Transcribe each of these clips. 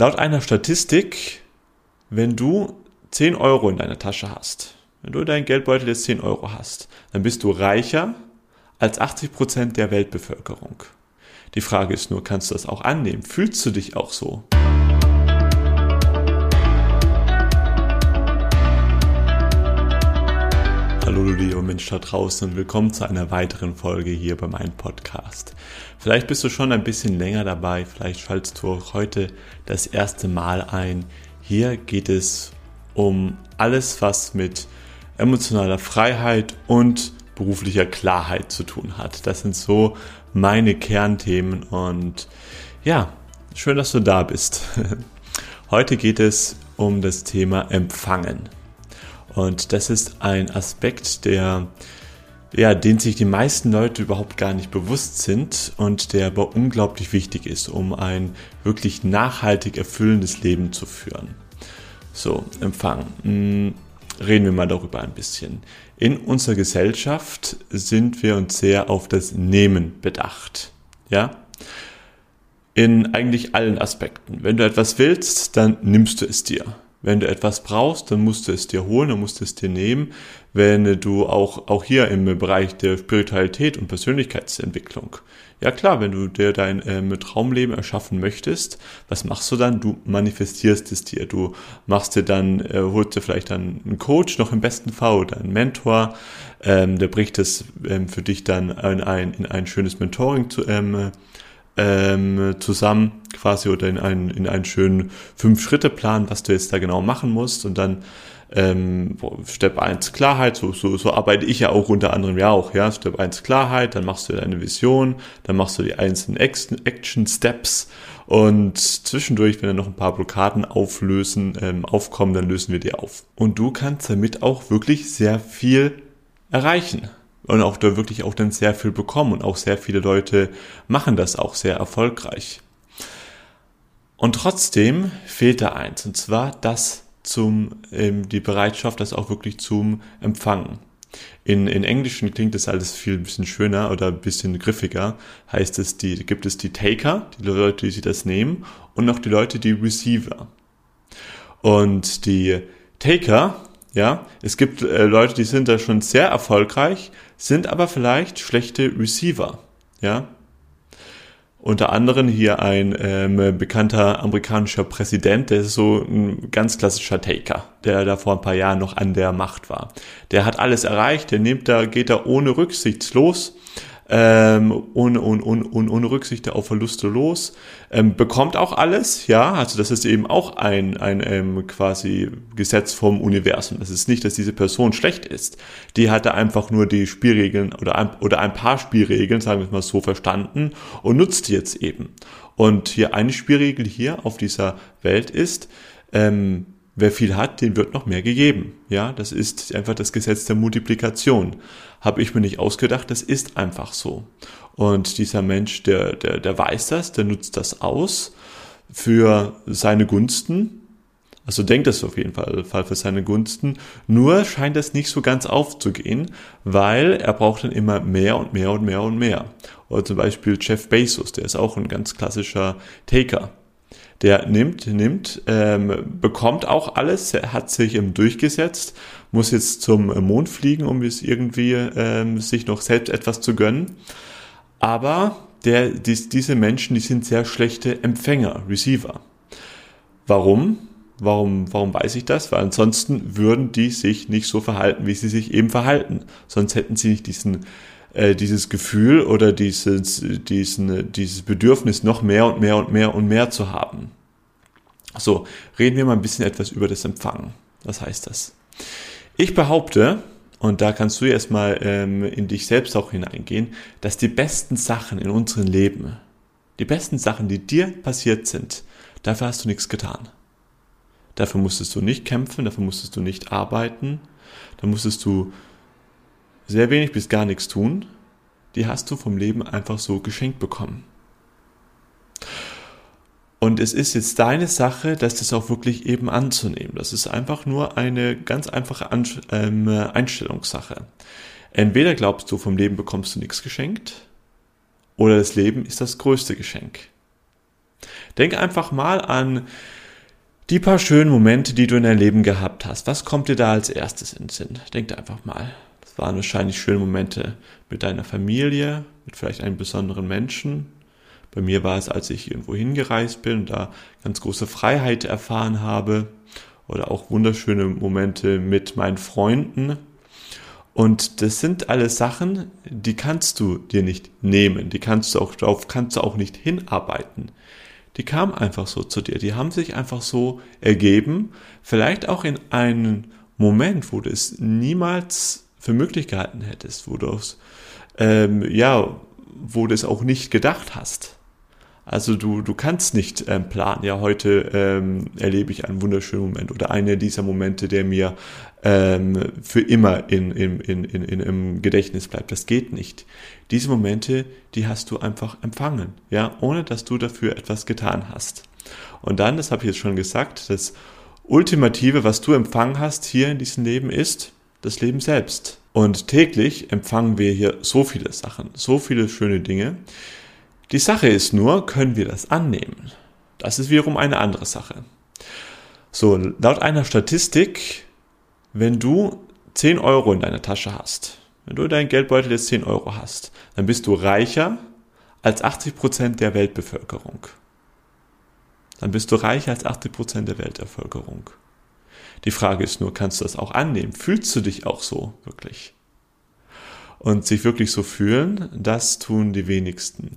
laut einer Statistik, wenn du 10 Euro in deiner Tasche hast, wenn du dein Geldbeutel jetzt 10 Euro hast, dann bist du reicher als 80 Prozent der Weltbevölkerung. Die Frage ist nur, kannst du das auch annehmen? Fühlst du dich auch so? Hallo du lieber Mensch da draußen und willkommen zu einer weiteren Folge hier bei meinem Podcast. Vielleicht bist du schon ein bisschen länger dabei, vielleicht schaltest du auch heute das erste Mal ein. Hier geht es um alles, was mit emotionaler Freiheit und beruflicher Klarheit zu tun hat. Das sind so meine Kernthemen und ja, schön, dass du da bist. Heute geht es um das Thema Empfangen. Und das ist ein Aspekt, der ja, den sich die meisten Leute überhaupt gar nicht bewusst sind und der aber unglaublich wichtig ist, um ein wirklich nachhaltig erfüllendes Leben zu führen. So, Empfang. Hm, reden wir mal darüber ein bisschen. In unserer Gesellschaft sind wir uns sehr auf das Nehmen bedacht. Ja? In eigentlich allen Aspekten. Wenn du etwas willst, dann nimmst du es dir. Wenn du etwas brauchst, dann musst du es dir holen, dann musst du es dir nehmen. Wenn du auch, auch hier im Bereich der Spiritualität und Persönlichkeitsentwicklung. Ja klar, wenn du dir dein ähm, Traumleben erschaffen möchtest, was machst du dann? Du manifestierst es dir. Du machst dir dann, äh, holst dir vielleicht dann einen Coach, noch im besten Fall, oder einen Mentor, ähm, der bricht es ähm, für dich dann in ein, in ein schönes Mentoring zu, ähm, ähm, zusammen quasi oder in einen, in einen schönen Fünf-Schritte-Plan, was du jetzt da genau machen musst. Und dann ähm, Step 1 Klarheit, so, so, so arbeite ich ja auch unter anderem ja auch, ja, Step 1 Klarheit, dann machst du deine Vision, dann machst du die einzelnen Action Steps. Und zwischendurch, wenn dann noch ein paar Blockaden auflösen, ähm, aufkommen, dann lösen wir die auf. Und du kannst damit auch wirklich sehr viel erreichen und auch da wirklich auch dann sehr viel bekommen und auch sehr viele Leute machen das auch sehr erfolgreich. Und trotzdem fehlt da eins, und zwar das zum, ähm, die Bereitschaft, das auch wirklich zum Empfangen. In, in Englischen klingt das alles viel ein bisschen schöner oder ein bisschen griffiger. Heißt es, die, gibt es die Taker, die Leute, die sich das nehmen, und noch die Leute, die Receiver. Und die Taker, ja, es gibt äh, Leute, die sind da schon sehr erfolgreich, sind aber vielleicht schlechte Receiver. Ja, unter anderem hier ein ähm, bekannter amerikanischer Präsident, der ist so ein ganz klassischer Taker, der da vor ein paar Jahren noch an der Macht war. Der hat alles erreicht, der nimmt da, geht da ohne Rücksicht ähm, ohne, ohne, ohne, ohne Rücksicht auf Verluste los, ähm, bekommt auch alles, ja, also das ist eben auch ein, ein ähm, quasi Gesetz vom Universum. Das ist nicht, dass diese Person schlecht ist. Die hatte einfach nur die Spielregeln oder ein, oder ein paar Spielregeln, sagen wir es mal so, verstanden und nutzt die jetzt eben. Und hier eine Spielregel hier auf dieser Welt ist, ähm, wer viel hat, dem wird noch mehr gegeben. Ja, das ist einfach das Gesetz der Multiplikation. Habe ich mir nicht ausgedacht, das ist einfach so. Und dieser Mensch, der, der, der weiß das, der nutzt das aus für seine Gunsten. Also denkt das auf jeden Fall, Fall für seine Gunsten. Nur scheint das nicht so ganz aufzugehen, weil er braucht dann immer mehr und mehr und mehr und mehr. Oder zum Beispiel Jeff Bezos, der ist auch ein ganz klassischer Taker der nimmt, nimmt, ähm, bekommt auch alles, hat sich ähm, durchgesetzt, muss jetzt zum Mond fliegen, um es irgendwie ähm, sich noch selbst etwas zu gönnen. Aber der, dies, diese Menschen, die sind sehr schlechte Empfänger, Receiver. Warum? Warum, warum weiß ich das? Weil ansonsten würden die sich nicht so verhalten, wie sie sich eben verhalten. Sonst hätten sie nicht diesen äh, dieses Gefühl oder dieses, diesen, dieses Bedürfnis noch mehr und mehr und mehr und mehr zu haben. So, reden wir mal ein bisschen etwas über das Empfangen. Was heißt das? Ich behaupte, und da kannst du erstmal ähm, in dich selbst auch hineingehen, dass die besten Sachen in unserem Leben, die besten Sachen, die dir passiert sind, dafür hast du nichts getan. Dafür musstest du nicht kämpfen, dafür musstest du nicht arbeiten, da musstest du sehr wenig bis gar nichts tun, die hast du vom Leben einfach so geschenkt bekommen. Und es ist jetzt deine Sache, das das auch wirklich eben anzunehmen. Das ist einfach nur eine ganz einfache ähm, Einstellungssache. Entweder glaubst du, vom Leben bekommst du nichts geschenkt, oder das Leben ist das größte Geschenk. Denk einfach mal an die paar schönen Momente, die du in deinem Leben gehabt hast. Was kommt dir da als erstes in den Sinn? Denk einfach mal. Das waren wahrscheinlich schöne Momente mit deiner Familie, mit vielleicht einem besonderen Menschen. Bei mir war es, als ich irgendwo hingereist bin und da ganz große Freiheit erfahren habe. Oder auch wunderschöne Momente mit meinen Freunden. Und das sind alles Sachen, die kannst du dir nicht nehmen. Die kannst du auch, darauf kannst du auch nicht hinarbeiten. Die kamen einfach so zu dir. Die haben sich einfach so ergeben. Vielleicht auch in einem Moment, wo du es niemals für möglich gehalten hättest, wo du ähm, ja, wo du es auch nicht gedacht hast. Also du, du kannst nicht ähm, planen, ja, heute ähm, erlebe ich einen wunderschönen Moment oder einer dieser Momente, der mir ähm, für immer in, in, in, in, in, im Gedächtnis bleibt. Das geht nicht. Diese Momente, die hast du einfach empfangen, ja, ohne dass du dafür etwas getan hast. Und dann, das habe ich jetzt schon gesagt, das Ultimative, was du empfangen hast hier in diesem Leben, ist das Leben selbst. Und täglich empfangen wir hier so viele Sachen, so viele schöne Dinge. Die Sache ist nur, können wir das annehmen? Das ist wiederum eine andere Sache. So, laut einer Statistik, wenn du 10 Euro in deiner Tasche hast, wenn du dein Geldbeutel jetzt 10 Euro hast, dann bist du reicher als 80 Prozent der Weltbevölkerung. Dann bist du reicher als 80 Prozent der Weltbevölkerung. Die Frage ist nur, kannst du das auch annehmen? Fühlst du dich auch so wirklich? Und sich wirklich so fühlen, das tun die wenigsten.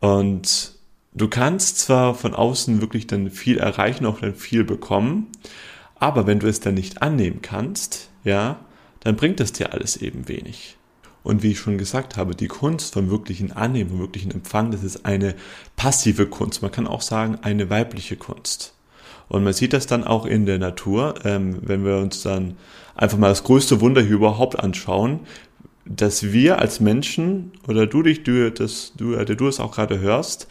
Und du kannst zwar von außen wirklich dann viel erreichen, auch dann viel bekommen, aber wenn du es dann nicht annehmen kannst, ja, dann bringt das dir alles eben wenig. Und wie ich schon gesagt habe, die Kunst vom wirklichen Annehmen, vom wirklichen Empfang, das ist eine passive Kunst. Man kann auch sagen, eine weibliche Kunst. Und man sieht das dann auch in der Natur, ähm, wenn wir uns dann einfach mal das größte Wunder hier überhaupt anschauen, dass wir als Menschen oder du dich, du, das, du, der du es auch gerade hörst,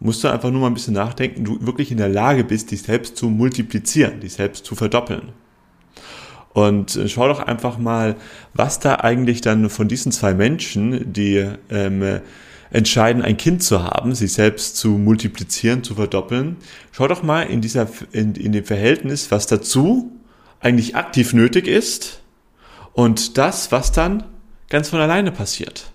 musst du einfach nur mal ein bisschen nachdenken, du wirklich in der Lage bist, dich selbst zu multiplizieren, dich selbst zu verdoppeln. Und äh, schau doch einfach mal, was da eigentlich dann von diesen zwei Menschen, die ähm, entscheiden, ein Kind zu haben, sich selbst zu multiplizieren, zu verdoppeln. Schau doch mal in dieser, in, in dem Verhältnis, was dazu eigentlich aktiv nötig ist und das, was dann ganz von alleine passiert.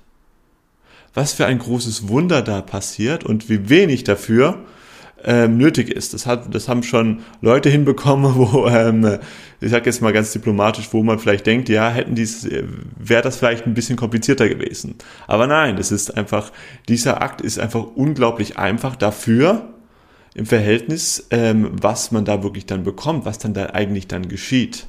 Was für ein großes Wunder da passiert und wie wenig dafür ähm, nötig ist. Das, hat, das haben schon Leute hinbekommen, wo, ähm, ich sage jetzt mal ganz diplomatisch, wo man vielleicht denkt, ja, hätten dies, wäre das vielleicht ein bisschen komplizierter gewesen. Aber nein, das ist einfach, dieser Akt ist einfach unglaublich einfach dafür, im Verhältnis, ähm, was man da wirklich dann bekommt, was dann da eigentlich dann geschieht.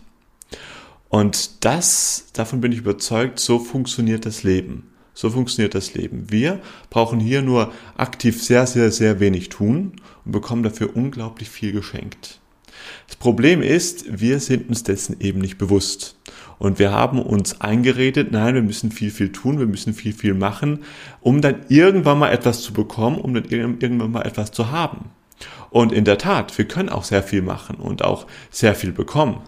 Und das, davon bin ich überzeugt, so funktioniert das Leben. So funktioniert das Leben. Wir brauchen hier nur aktiv sehr, sehr, sehr wenig tun und bekommen dafür unglaublich viel geschenkt. Das Problem ist, wir sind uns dessen eben nicht bewusst. Und wir haben uns eingeredet, nein, wir müssen viel, viel tun, wir müssen viel, viel machen, um dann irgendwann mal etwas zu bekommen, um dann irgendwann mal etwas zu haben. Und in der Tat, wir können auch sehr viel machen und auch sehr viel bekommen.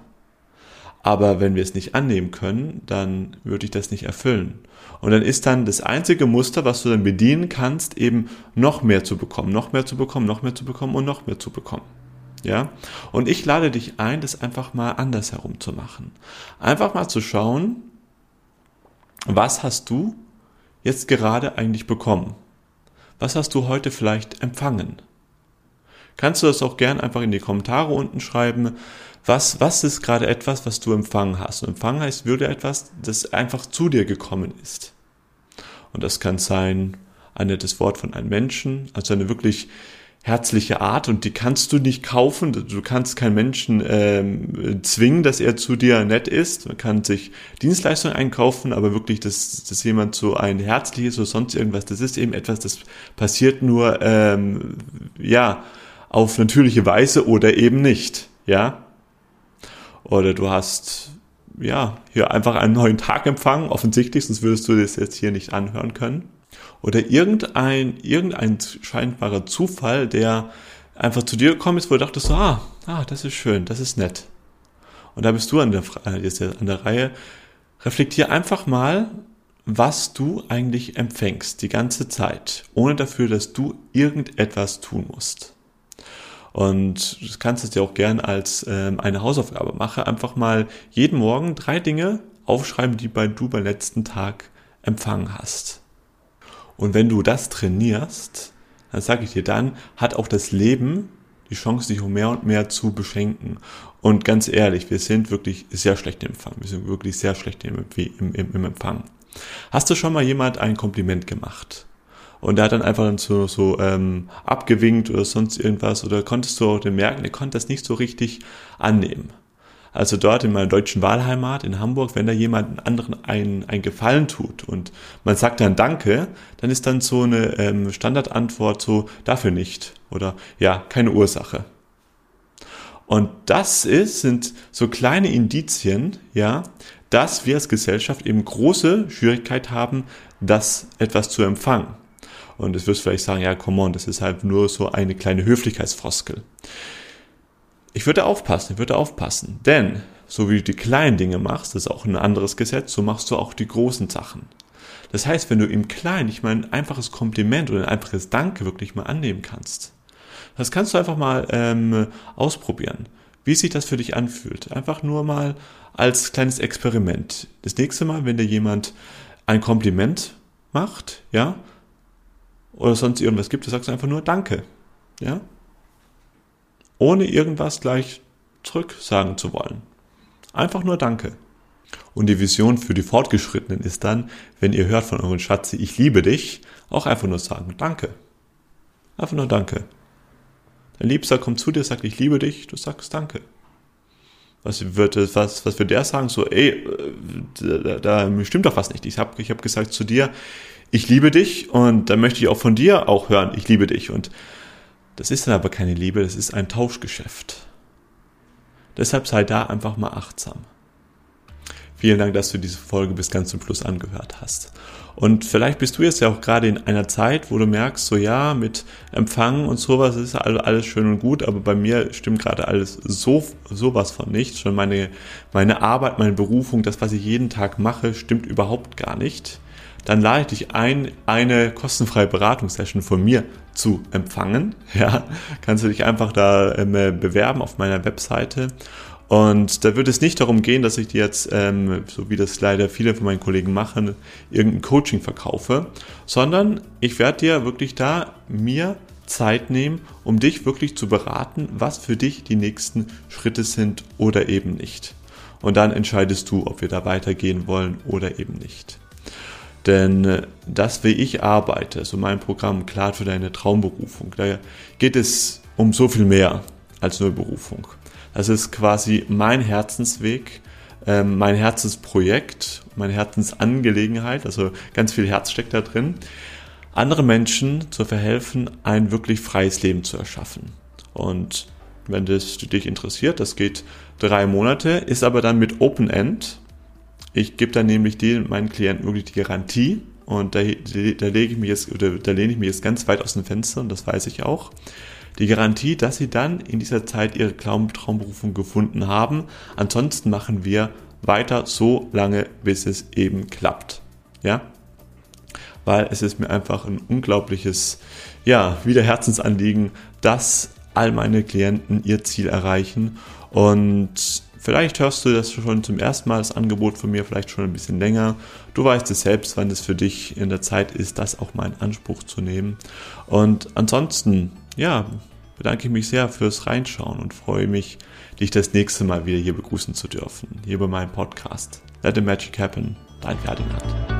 Aber wenn wir es nicht annehmen können, dann würde ich das nicht erfüllen. Und dann ist dann das einzige Muster, was du dann bedienen kannst, eben noch mehr zu bekommen, noch mehr zu bekommen, noch mehr zu bekommen und noch mehr zu bekommen. Ja? Und ich lade dich ein, das einfach mal anders herum zu machen. Einfach mal zu schauen, was hast du jetzt gerade eigentlich bekommen? Was hast du heute vielleicht empfangen? Kannst du das auch gern einfach in die Kommentare unten schreiben. Was, was ist gerade etwas, was du empfangen hast? Und empfangen heißt, würde etwas, das einfach zu dir gekommen ist. Und das kann sein, ein nettes Wort von einem Menschen, also eine wirklich herzliche Art und die kannst du nicht kaufen. Du kannst keinen Menschen ähm, zwingen, dass er zu dir nett ist. Man kann sich Dienstleistungen einkaufen, aber wirklich, dass, dass jemand so ein herzliches oder sonst irgendwas, das ist eben etwas, das passiert nur, ähm, ja, auf natürliche Weise oder eben nicht, ja. Oder du hast, ja, hier einfach einen neuen Tag empfangen, offensichtlich, sonst würdest du das jetzt hier nicht anhören können. Oder irgendein, irgendein scheinbarer Zufall, der einfach zu dir gekommen ist, wo du dachtest, ah, ah, das ist schön, das ist nett. Und da bist du an der, äh, an der Reihe. Reflektier einfach mal, was du eigentlich empfängst die ganze Zeit, ohne dafür, dass du irgendetwas tun musst. Und du kannst es dir auch gern als ähm, eine Hausaufgabe machen. Einfach mal jeden Morgen drei Dinge aufschreiben, die bei, du beim letzten Tag empfangen hast. Und wenn du das trainierst, dann sage ich dir, dann hat auch das Leben die Chance, dich um mehr und mehr zu beschenken. Und ganz ehrlich, wir sind wirklich sehr schlecht im Empfang. Wir sind wirklich sehr schlecht im, im, im, im Empfang. Hast du schon mal jemand ein Kompliment gemacht? Und der hat dann einfach so, so ähm, abgewinkt oder sonst irgendwas. Oder konntest du auch den merken, der konnte das nicht so richtig annehmen. Also dort in meiner deutschen Wahlheimat in Hamburg, wenn da jemand anderen einen, einen Gefallen tut und man sagt dann Danke, dann ist dann so eine ähm, Standardantwort so dafür nicht oder ja, keine Ursache. Und das ist, sind so kleine Indizien, ja, dass wir als Gesellschaft eben große Schwierigkeit haben, das etwas zu empfangen. Und es wirst vielleicht sagen, ja, come on, das ist halt nur so eine kleine Höflichkeitsfroskel. Ich würde aufpassen, ich würde aufpassen. Denn, so wie du die kleinen Dinge machst, das ist auch ein anderes Gesetz, so machst du auch die großen Sachen. Das heißt, wenn du im Kleinen nicht mal ein einfaches Kompliment oder ein einfaches Danke wirklich mal annehmen kannst, das kannst du einfach mal ähm, ausprobieren, wie sich das für dich anfühlt. Einfach nur mal als kleines Experiment. Das nächste Mal, wenn dir jemand ein Kompliment macht, ja, oder sonst irgendwas gibt, du sagst einfach nur Danke. Ja? Ohne irgendwas gleich zurück sagen zu wollen. Einfach nur Danke. Und die Vision für die Fortgeschrittenen ist dann, wenn ihr hört von euren Schatzi, ich liebe dich, auch einfach nur sagen Danke. Einfach nur Danke. Dein Liebster kommt zu dir, sagt, ich liebe dich, du sagst Danke. Was wird, was, was wird der sagen? So, ey, äh, da, da stimmt doch was nicht. Ich habe ich hab gesagt zu dir, ich liebe dich und dann möchte ich auch von dir auch hören, ich liebe dich. Und das ist dann aber keine Liebe, das ist ein Tauschgeschäft. Deshalb sei da einfach mal achtsam. Vielen Dank, dass du diese Folge bis ganz zum Schluss angehört hast. Und vielleicht bist du jetzt ja auch gerade in einer Zeit, wo du merkst, so ja, mit Empfangen und sowas ist alles schön und gut, aber bei mir stimmt gerade alles so sowas von nicht. Schon meine meine Arbeit, meine Berufung, das was ich jeden Tag mache, stimmt überhaupt gar nicht dann lade ich dich ein, eine kostenfreie Beratungssession von mir zu empfangen. Ja, kannst du dich einfach da ähm, bewerben auf meiner Webseite. Und da wird es nicht darum gehen, dass ich dir jetzt, ähm, so wie das leider viele von meinen Kollegen machen, irgendein Coaching verkaufe, sondern ich werde dir wirklich da mir Zeit nehmen, um dich wirklich zu beraten, was für dich die nächsten Schritte sind oder eben nicht. Und dann entscheidest du, ob wir da weitergehen wollen oder eben nicht. Denn äh, das, wie ich arbeite, so mein Programm Klar für deine Traumberufung, da geht es um so viel mehr als nur Berufung. Das ist quasi mein Herzensweg, ähm, mein Herzensprojekt, meine Herzensangelegenheit, also ganz viel Herz steckt da drin, andere Menschen zu verhelfen, ein wirklich freies Leben zu erschaffen. Und wenn das dich interessiert, das geht drei Monate, ist aber dann mit Open End, ich gebe dann nämlich den, meinen Klienten wirklich die Garantie und da, da lege ich mich jetzt, oder da lehne ich mich jetzt ganz weit aus dem Fenster und das weiß ich auch. Die Garantie, dass sie dann in dieser Zeit ihre Traumberufung gefunden haben. Ansonsten machen wir weiter so lange, bis es eben klappt. Ja? Weil es ist mir einfach ein unglaubliches, ja, wieder Herzensanliegen, dass all meine Klienten ihr Ziel erreichen und Vielleicht hörst du das schon zum ersten Mal, das Angebot von mir, vielleicht schon ein bisschen länger. Du weißt es selbst, wann es für dich in der Zeit ist, das auch mal in Anspruch zu nehmen. Und ansonsten, ja, bedanke ich mich sehr fürs Reinschauen und freue mich, dich das nächste Mal wieder hier begrüßen zu dürfen, hier bei meinem Podcast. Let the Magic Happen, dein Ferdinand.